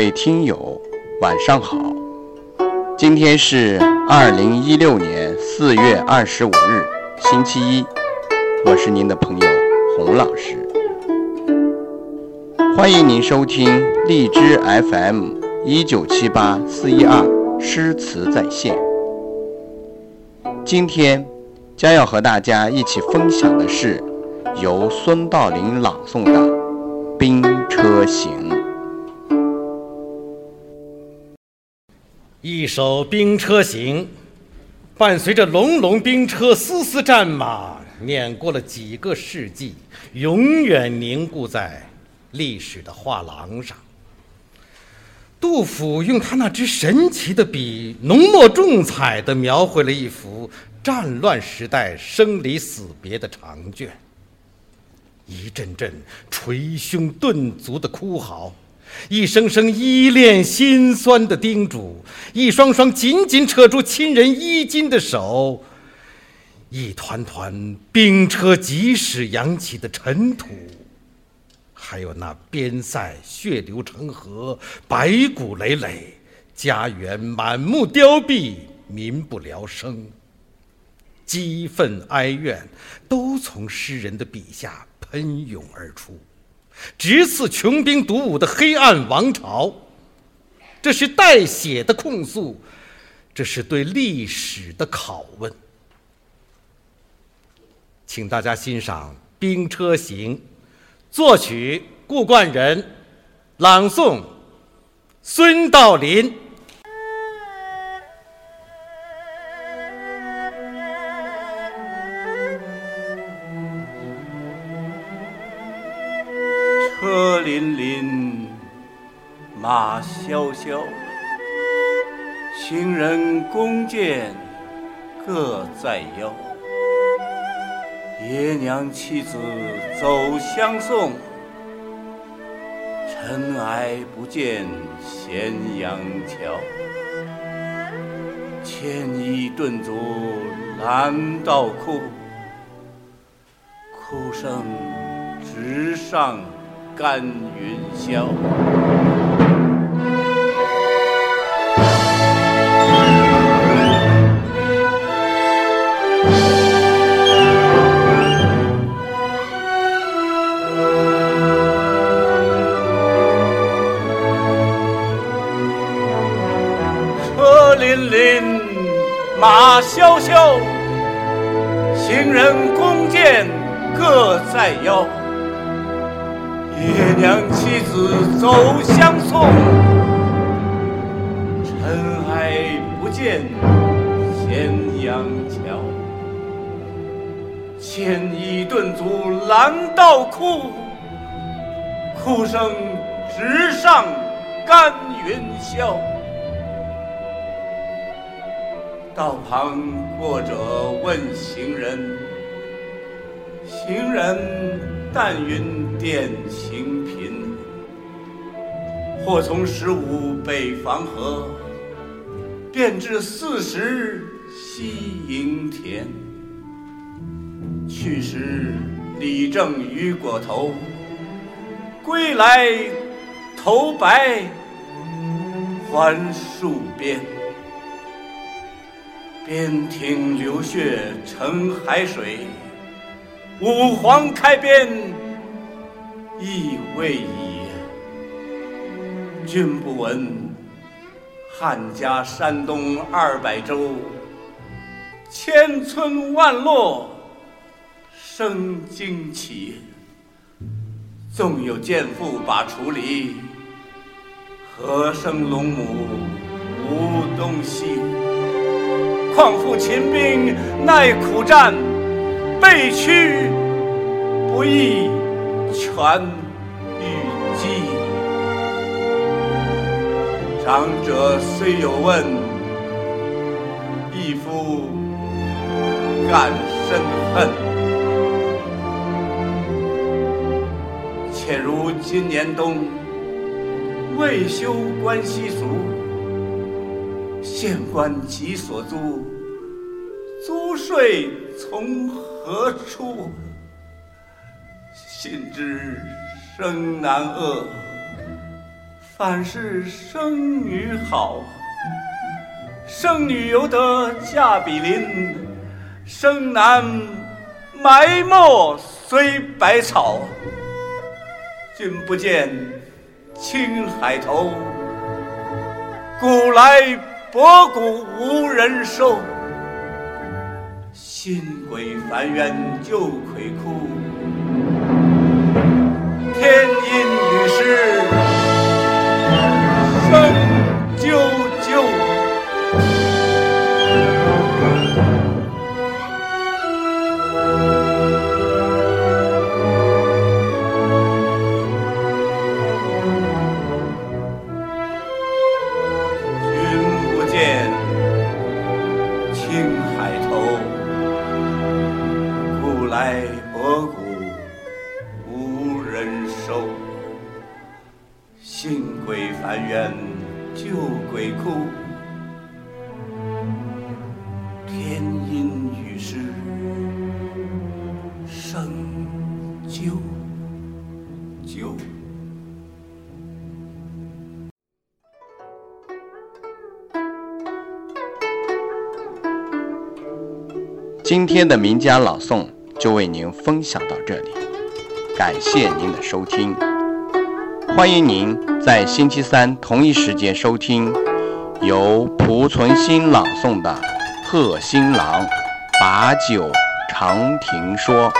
各位听友，晚上好。今天是二零一六年四月二十五日，星期一。我是您的朋友洪老师，欢迎您收听荔枝 FM 一九七八四一二诗词在线。今天将要和大家一起分享的是由孙道临朗诵的《兵车行》。一首《兵车行》，伴随着隆隆兵车、丝丝战马，碾过了几个世纪，永远凝固在历史的画廊上。杜甫用他那支神奇的笔，浓墨重彩地描绘了一幅战乱时代生离死别的长卷。一阵阵捶胸顿足的哭嚎，一声声依恋心酸的叮嘱，一双双紧紧扯住亲人衣襟的手，一团团兵车疾驶扬起的尘土。还有那边塞血流成河，白骨累累，家园满目凋敝，民不聊生。激愤哀怨，都从诗人的笔下喷涌而出，直刺穷兵黩武的黑暗王朝。这是带血的控诉，这是对历史的拷问。请大家欣赏《兵车行》。作曲顾冠仁，朗诵孙道林。林林，马萧萧，行人弓箭各在腰。爷娘妻子走相送，尘埃不见咸阳桥。牵衣顿足拦道哭，哭声直上干云霄。车辚辚，马萧萧，行人弓箭各在腰。爹娘妻子走相送，尘埃不见咸阳桥。牵衣顿足拦道哭，哭声直上干云霄。道旁过者问行人，行人但云殿行贫。或从十五北防河，便至四十西营田。去时李正雨裹头，归来头白还戍边。边庭流血成海水，五皇开边亦未已。君不闻汉家山东二百州，千村万落生荆棘。纵有剑妇把锄犁，何生龙母无东西？况复秦兵耐苦战，被驱不亦全与鸡。长者虽有问，一夫敢深恨。且如今年冬，未休关西俗。县官急所租，租税从何出？心知生男恶，凡是生女好，生女犹得嫁比邻，生男埋没随百草。君不见青海头，古来博古无人收。新鬼凡远旧葵枯，天阴雨湿新鬼烦冤旧鬼哭，天阴雨湿生啾啾。今天的名家朗诵就为您分享到这里，感谢您的收听，欢迎您在星期三同一时间收听由蒲存昕朗诵的《贺新郎把酒长亭说》。